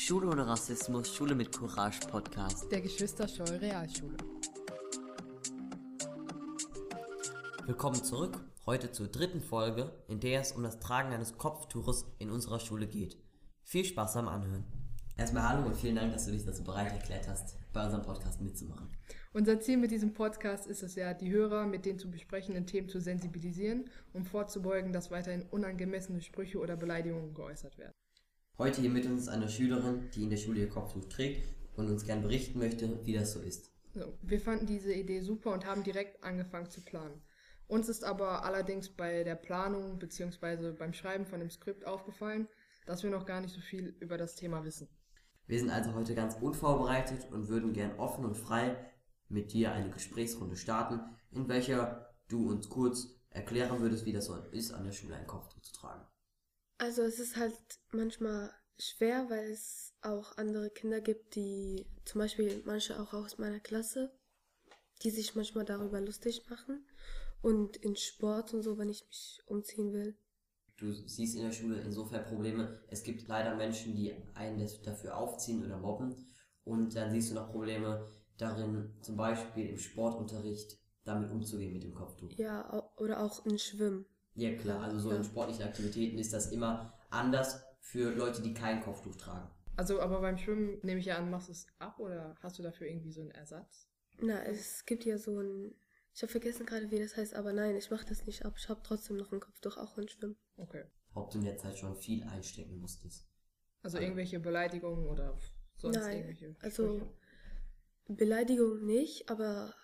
Schule ohne Rassismus, Schule mit Courage Podcast. Der Geschwister-Scholl Realschule. Willkommen zurück, heute zur dritten Folge, in der es um das Tragen eines Kopftuches in unserer Schule geht. Viel Spaß am Anhören. Erstmal hallo und vielen Dank, dass du dich dazu bereit erklärt hast, bei unserem Podcast mitzumachen. Unser Ziel mit diesem Podcast ist es ja, die Hörer mit den zu besprechenden Themen zu sensibilisieren, um vorzubeugen, dass weiterhin unangemessene Sprüche oder Beleidigungen geäußert werden. Heute hier mit uns ist eine Schülerin, die in der Schule ihr Kopftuch trägt und uns gern berichten möchte, wie das so ist. So, wir fanden diese Idee super und haben direkt angefangen zu planen. Uns ist aber allerdings bei der Planung bzw. beim Schreiben von dem Skript aufgefallen, dass wir noch gar nicht so viel über das Thema wissen. Wir sind also heute ganz unvorbereitet und würden gern offen und frei mit dir eine Gesprächsrunde starten, in welcher du uns kurz erklären würdest, wie das so ist, an der Schule ein Kopftuch zu tragen. Also es ist halt manchmal schwer, weil es auch andere Kinder gibt, die zum Beispiel manche auch aus meiner Klasse, die sich manchmal darüber lustig machen. Und in Sport und so, wenn ich mich umziehen will, Du siehst in der Schule insofern Probleme. Es gibt leider Menschen, die einen dafür aufziehen oder mobben. Und dann siehst du noch Probleme darin, zum Beispiel im Sportunterricht damit umzugehen mit dem Kopftuch. ja, oder auch in Schwimmen. Ja klar, also so Ja. in sportlichen Aktivitäten ist das immer anders für Leute, die kein Kopftuch tragen. Also, aber beim Schwimmen nehme ich ja an, machst du es ab oder hast du dafür irgendwie so einen Ersatz? Na, es gibt ja so ein, ich habe vergessen gerade, wie das heißt, aber nein, ich mache das nicht ab. Ich habe trotzdem noch ein Kopftuch, auch in Schwimmen. Okay. Ob du in der Zeit schon viel einstecken musstest. Also irgendwelche Beleidigungen oder sonst Nein, irgendwelche also Sprüche? Beleidigung nicht, aber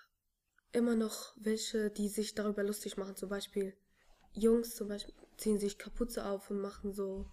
immer noch welche, die sich darüber lustig machen. Zum Beispiel Jungs zum Beispiel ziehen sich Kapuze auf und machen so.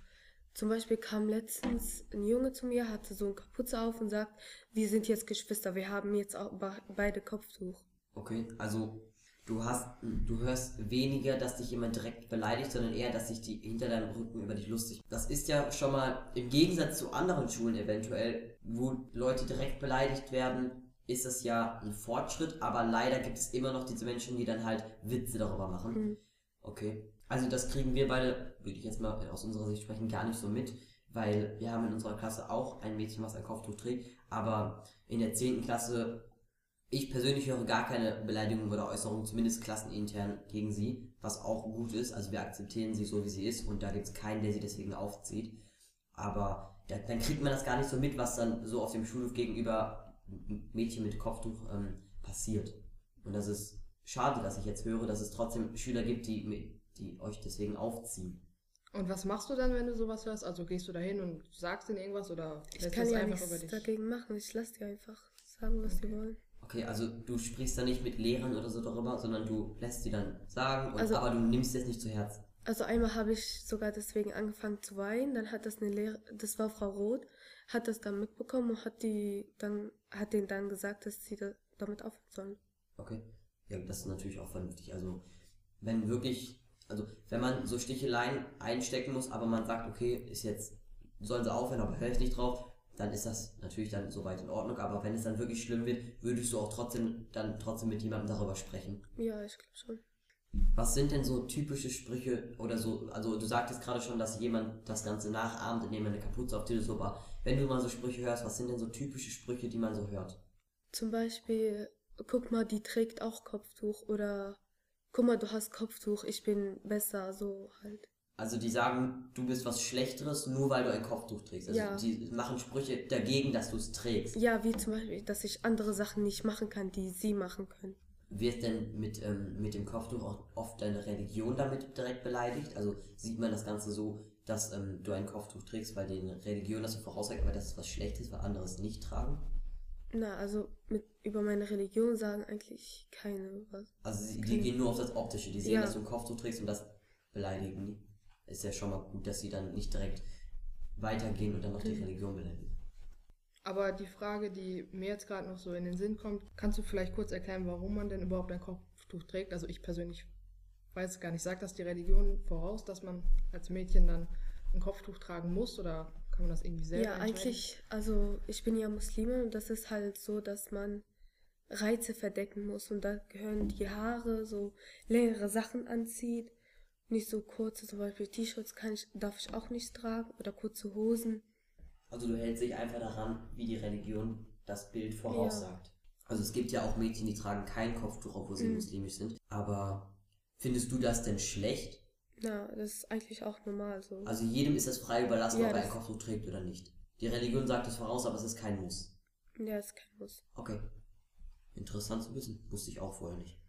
Zum Beispiel kam letztens ein Junge zu mir, hatte so eine Kapuze auf und sagt, wir sind jetzt Geschwister, wir haben jetzt auch be- beide Kopftuch. Okay, also du hast, du hörst weniger, dass dich jemand direkt beleidigt, sondern eher, dass sich die hinter deinem Rücken über dich lustig. Das ist ja schon mal im Gegensatz zu anderen Schulen eventuell, wo Leute direkt beleidigt werden, ist das ja ein Fortschritt, aber leider gibt es immer noch diese Menschen, die dann halt Witze darüber machen. Mhm. Okay. Also das kriegen wir beide, würde ich jetzt mal aus unserer Sicht sprechen, gar nicht so mit, weil wir haben in unserer Klasse auch ein Mädchen, was ein Kopftuch trägt, aber in der 10. Klasse, ich persönlich höre gar keine Beleidigungen oder Äußerungen, zumindest klassenintern gegen sie, was auch gut ist. Also wir akzeptieren sie so, wie sie ist und da gibt es keinen, der sie deswegen aufzieht. Aber da, dann kriegt man das gar nicht so mit, was dann so auf dem Schulhof gegenüber Mädchen mit Kopftuch ähm, passiert. Und das ist schade, dass ich jetzt höre, dass es trotzdem Schüler gibt, die, die euch deswegen aufziehen. Und was machst du dann, wenn du sowas hörst? Also gehst du da hin und sagst ihnen irgendwas oder Ich lässt kann das ja einfach über nichts dich? dagegen machen. Ich lasse die einfach sagen, was sie wollen. Okay, also du sprichst da nicht mit Lehrern oder so darüber, sondern du lässt sie dann sagen, und, Also- aber du nimmst es nicht zu Herzen. Also einmal habe ich sogar deswegen angefangen zu weinen. Dann hat das eine Lehrerin, das war Frau Roth, hat das dann mitbekommen und hat die dann, hat denen dann gesagt, dass sie da, damit aufhören sollen. Okay. Ja, das ist natürlich auch vernünftig. Also, wenn wirklich, also, wenn man so Sticheleien einstecken muss, aber man sagt, okay, ist jetzt, sollen sie aufhören, aber höre ich nicht drauf, dann ist das natürlich dann soweit in Ordnung. Aber wenn es dann wirklich schlimm wird, würdest du auch trotzdem, dann trotzdem mit jemandem darüber sprechen. Ja, ich glaube schon. Was sind denn so typische Sprüche oder so, also du sagtest gerade schon, dass jemand das Ganze nachahmt, indem er eine Kapuze auf dir so, aber wenn du mal so Sprüche hörst, was sind denn so typische Sprüche, die man so hört? Zum Beispiel, guck mal, die trägt auch Kopftuch oder guck mal, du hast Kopftuch, ich bin besser, so halt. Also die sagen, du bist was Schlechteres, nur weil du ein Kopftuch trägst. Also Ja. die machen Sprüche dagegen, dass du es trägst. Ja, wie zum Beispiel, dass ich andere Sachen nicht machen kann, die sie machen können. Wird denn mit, ähm, mit dem Kopftuch auch oft deine Religion damit direkt beleidigt? Also sieht man das Ganze so, dass ähm, du ein Kopftuch trägst, weil die Religion das so voraussagt, aber das ist was Schlechtes, weil andere es nicht tragen? Na, also mit über meine Religion sagen eigentlich keine was. Also sie, die gehen nur auf das Optische. Die sehen, Ja. dass du ein Kopftuch trägst und das beleidigen die. Ist ja schon mal gut, dass sie dann nicht direkt weitergehen und dann noch die Mhm. Religion beleidigen. Aber die Frage, die mir jetzt gerade noch so in den Sinn kommt, kannst du vielleicht kurz erklären, warum man denn überhaupt ein Kopftuch trägt? Also ich persönlich weiß es gar nicht. Sagt das die Religion voraus, dass man als Mädchen dann ein Kopftuch tragen muss oder kann man das irgendwie selber Ja, entscheiden? eigentlich, also ich bin ja Muslimin und das ist halt so, dass man Reize verdecken muss und da gehören die Haare, so längere Sachen anzieht, nicht so kurze, zum Beispiel T-Shirts kann ich, darf ich auch nicht tragen oder kurze Hosen. Also du hältst dich einfach daran, wie die Religion das Bild voraussagt. Ja. Also es gibt ja auch Mädchen, die tragen kein Kopftuch, obwohl sie mhm. muslimisch sind. Aber findest du das denn schlecht? Ja, das ist eigentlich auch normal so. Also jedem ist es frei überlassen, ja, ob er ein Kopftuch trägt oder nicht. Die Religion sagt es voraus, aber es ist kein Muss. Ja, es ist kein Muss. Okay. Interessant zu wissen. Wusste ich auch vorher nicht.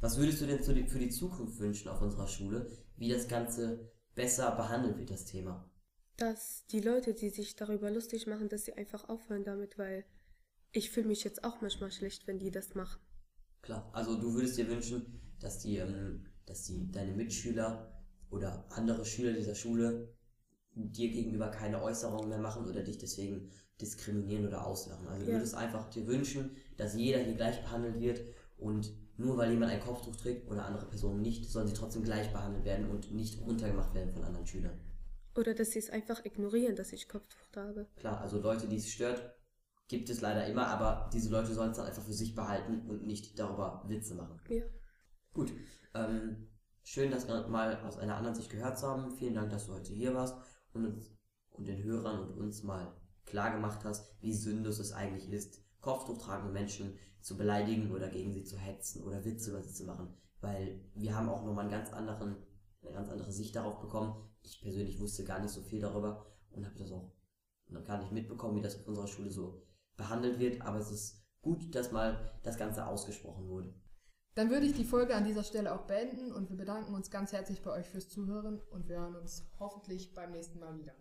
Was würdest du denn für die Zukunft wünschen auf unserer Schule, wie das Ganze besser behandelt wird, das Thema? Dass die Leute, die sich darüber lustig machen, dass sie einfach aufhören damit, weil ich fühle mich jetzt auch manchmal schlecht, wenn die das machen. Klar, also du würdest dir wünschen, dass die, ähm, dass die deine Mitschüler oder andere Schüler dieser Schule dir gegenüber keine Äußerungen mehr machen oder dich deswegen diskriminieren oder auslachen. Also du ja. würdest einfach dir wünschen, dass jeder hier gleich behandelt wird und nur weil jemand ein Kopftuch trägt oder andere Personen nicht, sollen sie trotzdem gleich behandelt werden und nicht runtergemacht werden von anderen Schülern. Oder dass sie es einfach ignorieren, dass ich Kopftuch trage. Klar, also Leute, die es stört, gibt es leider immer, aber diese Leute sollen es dann einfach für sich behalten und nicht darüber Witze machen. Ja. Gut. Ähm, schön, das mal aus einer anderen Sicht gehört zu haben. Vielen Dank, dass du heute hier warst und uns und den Hörern und uns mal klar gemacht hast, wie sinnlos es eigentlich ist, Kopftuch tragende Menschen zu beleidigen oder gegen sie zu hetzen oder Witze über sie zu machen. Weil wir haben auch nochmal einen ganz anderen, eine ganz andere Sicht darauf bekommen. Ich persönlich wusste gar nicht so viel darüber und habe das auch noch gar nicht mitbekommen, wie das auf unserer Schule so behandelt wird. Aber es ist gut, dass mal das Ganze ausgesprochen wurde. Dann würde ich die Folge an dieser Stelle auch beenden und wir bedanken uns ganz herzlich bei euch fürs Zuhören und wir hören uns hoffentlich beim nächsten Mal wieder.